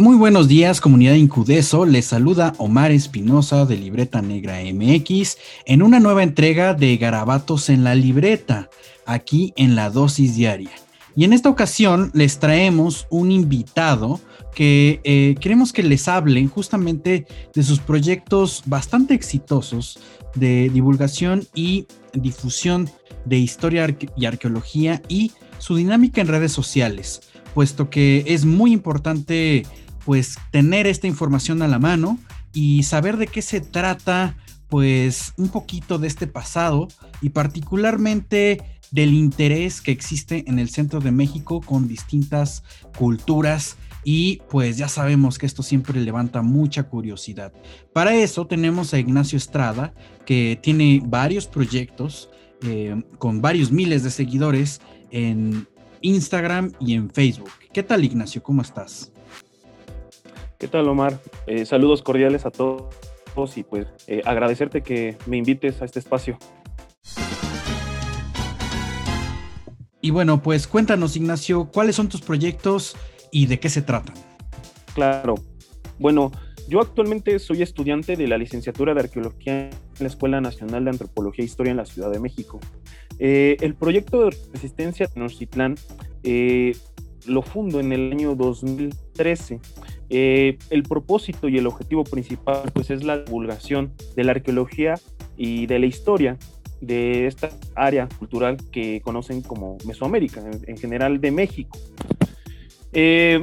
Muy buenos días, comunidad Incudeso. Les saluda Omar Espinosa de Libreta Negra MX en una nueva entrega de Garabatos en la Libreta, aquí en la dosis diaria. Y en esta ocasión les traemos un invitado que eh, queremos que les hablen justamente de sus proyectos bastante exitosos de divulgación y difusión de historia y arqueología y su dinámica en redes sociales, puesto que es muy importante pues tener esta información a la mano y saber de qué se trata pues un poquito de este pasado y particularmente del interés que existe en el centro de México con distintas culturas y pues ya sabemos que esto siempre levanta mucha curiosidad. Para eso tenemos a Ignacio Estrada que tiene varios proyectos eh, con varios miles de seguidores en Instagram y en Facebook. ¿Qué tal Ignacio? ¿Cómo estás? ¿Qué tal, Omar? Eh, saludos cordiales a todos y pues eh, agradecerte que me invites a este espacio. Y bueno, pues cuéntanos, Ignacio, ¿cuáles son tus proyectos y de qué se tratan? Claro. Bueno, yo actualmente soy estudiante de la licenciatura de Arqueología en la Escuela Nacional de Antropología e Historia en la Ciudad de México. Eh, el proyecto de resistencia de Tenochtitlán lo fundo en el año 2013 eh, el propósito y el objetivo principal pues es la divulgación de la arqueología y de la historia de esta área cultural que conocen como Mesoamérica, en, general de México. Eh,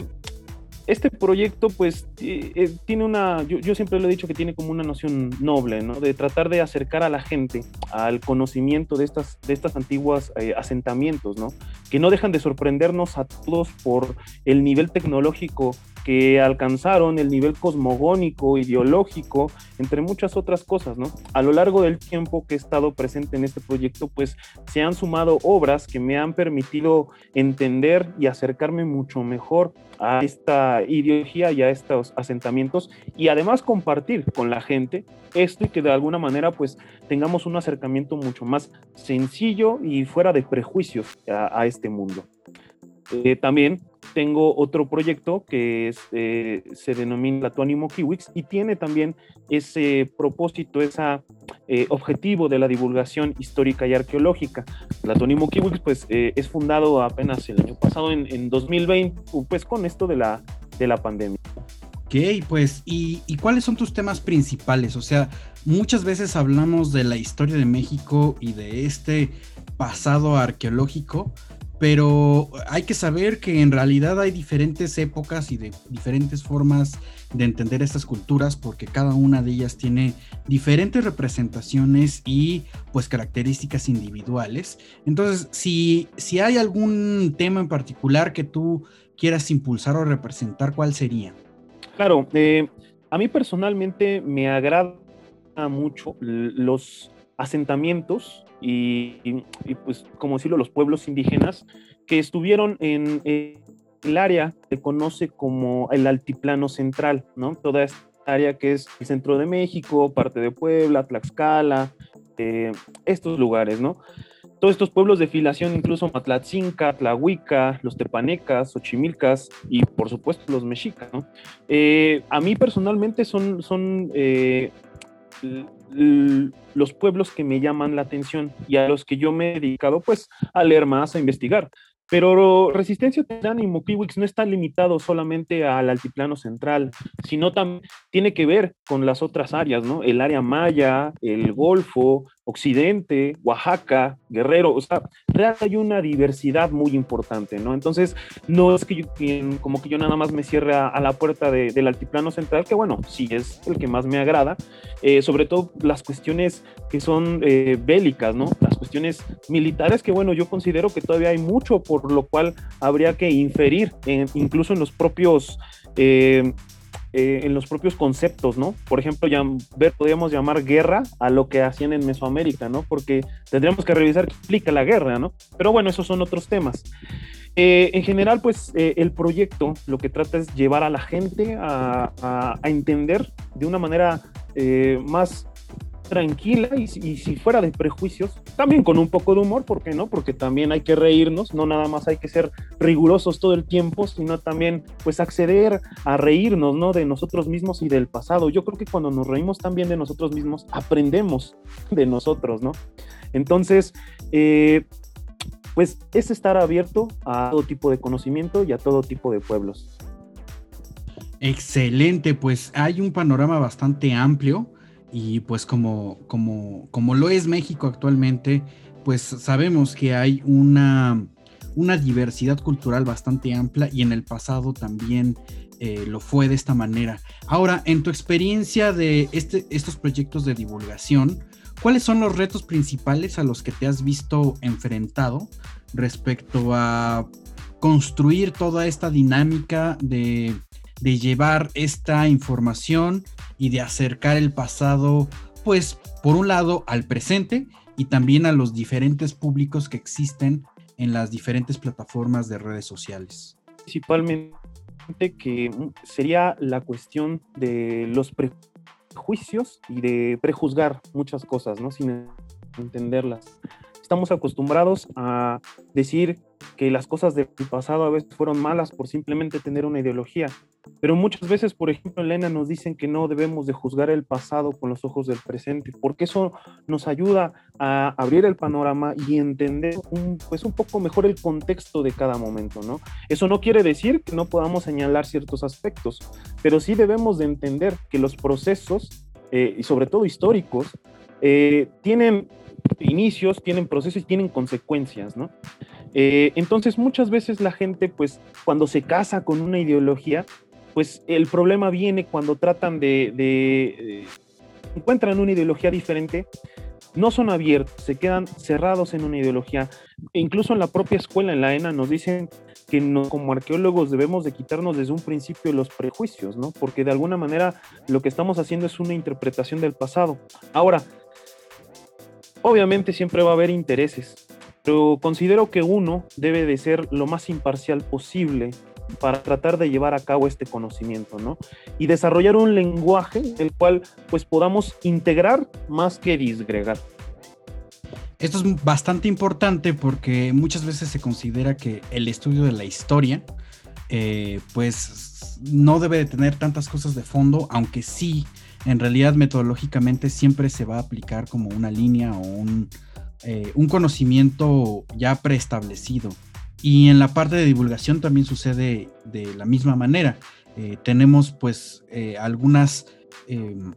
este proyecto pues eh, eh, tiene una, yo, siempre lo he dicho que tiene como una noción noble, ¿no? De tratar de acercar a la gente al conocimiento de estas, de estas antiguas eh, asentamientos, ¿no? Que no dejan de sorprendernos a todos por el nivel tecnológico que alcanzaron, el nivel cosmogónico, ideológico, entre muchas otras cosas, ¿no? A lo largo del tiempo que he estado presente en este proyecto, pues se han sumado obras que me han permitido entender y acercarme mucho mejor a esta ideología y a estos asentamientos y además compartir con la gente esto y que de alguna manera pues tengamos un acercamiento mucho más sencillo y fuera de prejuicios a, este mundo. Eh, también tengo otro proyecto que eh, se denomina Tuánimo Kiwix y tiene también ese propósito, ese eh, objetivo de la divulgación histórica y arqueológica. La Tuánimo Kiwix pues eh, es fundado apenas el año pasado en, 2020 pues con esto de la, de la pandemia. Ok, pues, ¿y, ¿y, cuáles son tus temas principales? O sea, muchas veces hablamos de la historia de México y de este pasado arqueológico, pero hay que saber que en realidad hay diferentes épocas y de diferentes formas de entender estas culturas porque cada una de ellas tiene diferentes representaciones y pues características individuales. Entonces, si, si hay algún tema en particular que tú quieras impulsar o representar, ¿cuál sería? Claro, eh, a mí personalmente me agrada mucho los asentamientos y, pues, como decirlo, los pueblos indígenas que estuvieron en, el área que conoce como el altiplano central, ¿no? Toda esta área que es el centro de México, parte de Puebla, Tlaxcala, eh, estos lugares, ¿no? Todos estos pueblos de filación, incluso Matlatzinca, Tlahuica, los tepanecas, Xochimilcas y por supuesto los mexicas, ¿no? Eh, a mí personalmente son, son eh, los pueblos que me llaman la atención y a los que yo me he dedicado pues a leer más, a investigar. Pero Resistencia Titan y no está limitado solamente al altiplano central, sino también tiene que ver con las otras áreas, ¿no? El área maya, el Golfo, Occidente, Oaxaca, Guerrero, o sea, realmente hay una diversidad muy importante, ¿no? Entonces, no es que yo, como que yo nada más me cierre a, la puerta del altiplano central, que bueno, sí es el que más me agrada, eh, sobre todo las cuestiones que son eh, bélicas, ¿no? Las cuestiones militares, que bueno, yo considero que todavía hay mucho por lo cual habría que inferir, incluso en los propios... Eh, en los propios conceptos, ¿no? Por ejemplo, ver, podríamos llamar guerra a lo que hacían en Mesoamérica, ¿no? Porque tendríamos que revisar qué implica la guerra, ¿no? Pero bueno, esos son otros temas. Eh, en general, pues eh, el proyecto lo que trata es llevar a la gente a entender de una manera más tranquila y, si fuera de prejuicios, también con un poco de humor, ¿por qué no? Porque también hay que reírnos, no nada más hay que ser rigurosos todo el tiempo, sino también pues acceder a reírnos, ¿no? De nosotros mismos y del pasado. Yo creo que cuando nos reímos también de nosotros mismos, aprendemos de nosotros, ¿no? Entonces, eh, pues es estar abierto a todo tipo de conocimiento y a todo tipo de pueblos. Excelente, pues hay un panorama bastante amplio y pues como, como, como lo es México actualmente, pues sabemos que hay una, una diversidad cultural bastante amplia y en el pasado también eh, lo fue de esta manera. Ahora, en tu experiencia de este, estos proyectos de divulgación, ¿cuáles son los retos principales a los que te has visto enfrentado respecto a construir toda esta dinámica de, de llevar esta información y de acercar el pasado, pues, por un lado al presente y también a los diferentes públicos que existen en las diferentes plataformas de redes sociales. Principalmente que sería la cuestión de los prejuicios y de prejuzgar muchas cosas, ¿no? Sin entenderlas. Estamos acostumbrados a decir que las cosas del pasado a veces fueron malas por simplemente tener una ideología. Pero muchas veces, por ejemplo, Elena nos dicen que no debemos de juzgar el pasado con los ojos del presente, porque eso nos ayuda a abrir el panorama y entender un, pues un poco mejor el contexto de cada momento, ¿no? Eso no quiere decir que no podamos señalar ciertos aspectos, pero sí debemos de entender que los procesos, eh, y sobre todo históricos, eh, tienen inicios, tienen procesos y tienen consecuencias, ¿no? Eh, entonces muchas veces la gente, pues cuando se casa con una ideología, pues el problema viene cuando tratan de, de, encuentran una ideología diferente, no son abiertos, se quedan cerrados en una ideología. E incluso en la propia escuela, en la ENA, nos dicen que como arqueólogos debemos de quitarnos desde un principio los prejuicios, ¿no? Porque de alguna manera lo que estamos haciendo es una interpretación del pasado. Ahora, obviamente siempre va a haber intereses, pero considero que uno debe de ser lo más imparcial posible para tratar de llevar a cabo este conocimiento, ¿no? Y desarrollar un lenguaje el cual pues podamos integrar más que disgregar. Esto es bastante importante porque muchas veces se considera que el estudio de la historia eh, pues no debe de tener tantas cosas de fondo, aunque sí, en realidad metodológicamente siempre se va a aplicar como una línea o un, eh, un conocimiento ya preestablecido. Y en la parte de divulgación también sucede de la misma manera. Eh, tenemos pues eh, algunas, em,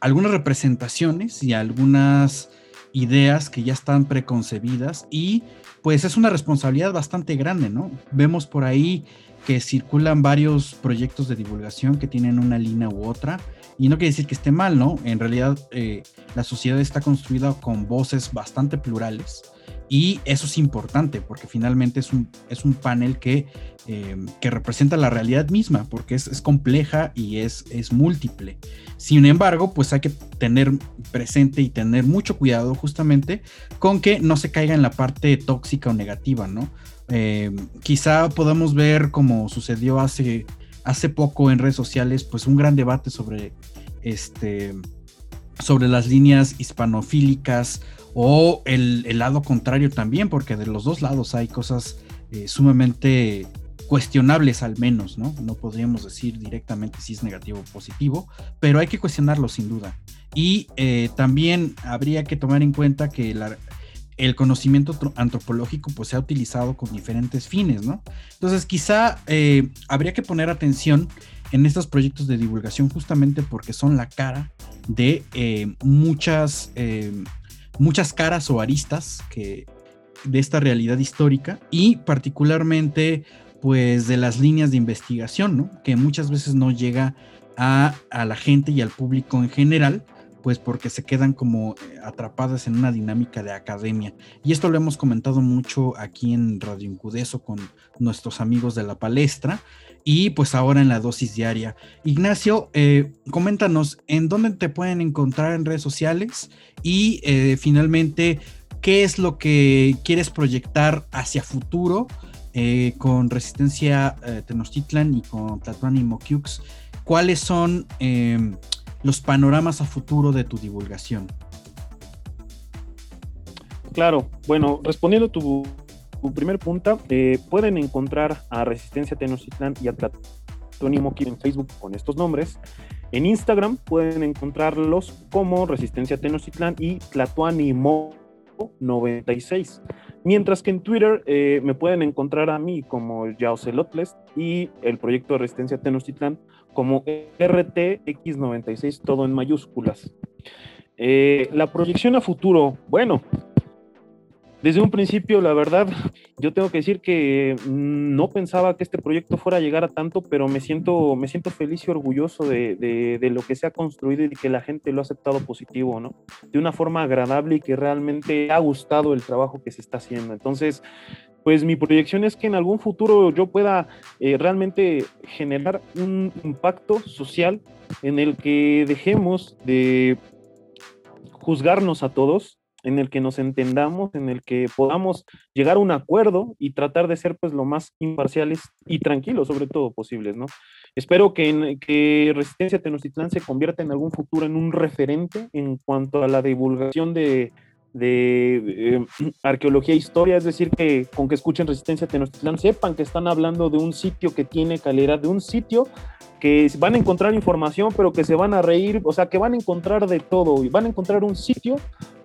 algunas representaciones y algunas ideas que ya están preconcebidas y pues es una responsabilidad bastante grande, ¿no? Vemos por ahí que circulan varios proyectos de divulgación que tienen una línea u otra y no quiere decir que esté mal, ¿no? En realidad eh, la sociedad está construida con voces bastante plurales y eso es importante porque finalmente es un, es un panel que, eh, que representa la realidad misma, porque es, es, compleja y es, es múltiple. Sin embargo, pues hay que tener presente y tener mucho cuidado justamente con que no se caiga en la parte tóxica o negativa, ¿no? Eh, quizá podamos ver como sucedió hace, hace poco en redes sociales, pues un gran debate sobre este sobre las líneas hispanofílicas o el, lado contrario también, porque de los dos lados hay cosas eh, sumamente cuestionables al menos, ¿no? No podríamos decir directamente si es negativo o positivo, pero hay que cuestionarlo sin duda. Y eh, también habría que tomar en cuenta que el conocimiento antropológico pues se ha utilizado con diferentes fines, ¿no? Entonces quizá eh, habría que poner atención en estos proyectos de divulgación justamente porque son la cara de muchas muchas caras o aristas que, de esta realidad histórica y particularmente pues de las líneas de investigación, ¿no? que muchas veces no llega a, a, la gente y al público en general, pues porque se quedan como atrapadas en una dinámica de academia. Y esto lo hemos comentado mucho aquí en Radio Incudeso con nuestros amigos de la palestra, y pues ahora en la dosis diaria. Ignacio, eh, coméntanos en dónde te pueden encontrar en redes sociales y eh, finalmente qué es lo que quieres proyectar hacia futuro eh, con Resistencia Tenochtitlan y con Tlatuani y Mokiux. ¿Cuáles son los panoramas a futuro de tu divulgación. Claro, bueno, respondiendo a tu, tu primer punta, eh, pueden encontrar a Resistencia Tenochtitlan y a Platónimo en Facebook con estos nombres. En Instagram pueden encontrarlos como Resistencia Tenochtitlan y Tlatoanimo 96. Mientras que en Twitter eh, me pueden encontrar a mí como Yaocelotles y el proyecto de Resistencia Tenochtitlan como RTX96, todo en mayúsculas. Eh, la proyección a futuro, bueno, desde un principio, la verdad, yo tengo que decir que mm, no pensaba que este proyecto fuera a llegar a tanto, pero me siento, me siento feliz y orgulloso de, de, lo que se ha construido y que la gente lo ha aceptado positivo, ¿no? De una forma agradable y que realmente ha gustado el trabajo que se está haciendo. Entonces, pues mi proyección es que en algún futuro yo pueda eh, realmente generar un impacto social en el que dejemos de juzgarnos a todos, en el que nos entendamos, en el que podamos llegar a un acuerdo y tratar de ser pues lo más imparciales y tranquilos sobre todo posibles, ¿no? Espero que, que Resistencia Tenochtitlán se convierta en algún futuro en un referente en cuanto a la divulgación de, de eh, arqueología e historia, es decir, que con que escuchen Resistencia Tenochtitlán sepan que están hablando de un sitio que tiene calidad, de un sitio que van a encontrar información, pero que se van a reír, o sea, que van a encontrar de todo y van a encontrar un sitio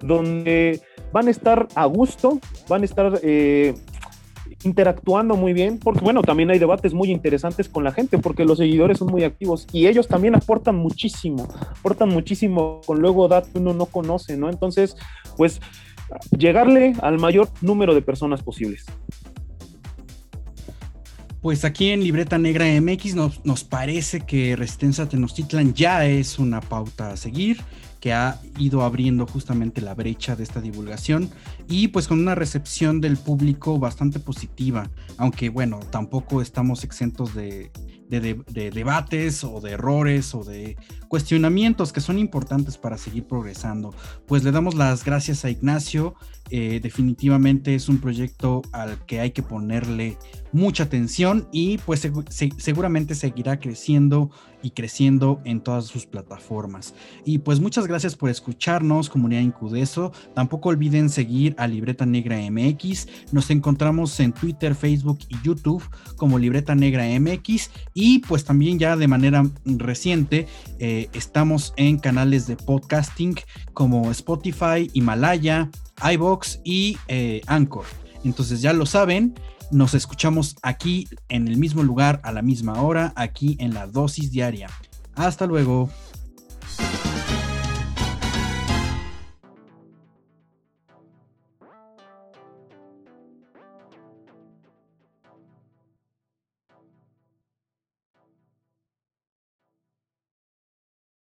donde van a estar a gusto, van a estar eh, interactuando muy bien, porque bueno, también hay debates muy interesantes con la gente, porque los seguidores son muy activos y ellos también aportan muchísimo, aportan muchísimo con luego datos que uno no conoce, ¿no? Entonces, pues llegarle al mayor número de personas posibles. Pues aquí en Libreta Negra MX nos, parece que Resistencia Tenochtitlan ya es una pauta a seguir que ha ido abriendo justamente la brecha de esta divulgación y pues con una recepción del público bastante positiva, aunque bueno, tampoco estamos exentos de, de, debates o de errores o de cuestionamientos que son importantes para seguir progresando. Pues le damos las gracias a Ignacio. Eh, definitivamente es un proyecto al que hay que ponerle mucha atención y pues seguramente seguirá creciendo y creciendo en todas sus plataformas. Y pues muchas gracias por escucharnos, comunidad Incudeso. Tampoco olviden seguir a Libreta Negra MX. Nos encontramos en Twitter, Facebook y YouTube como Libreta Negra MX y pues también ya de manera reciente eh, estamos en canales de podcasting como Spotify, Himalaya, iBox y eh, Anchor. Entonces ya lo saben, nos escuchamos aquí en el mismo lugar a la misma hora, aquí en la dosis diaria. Hasta luego.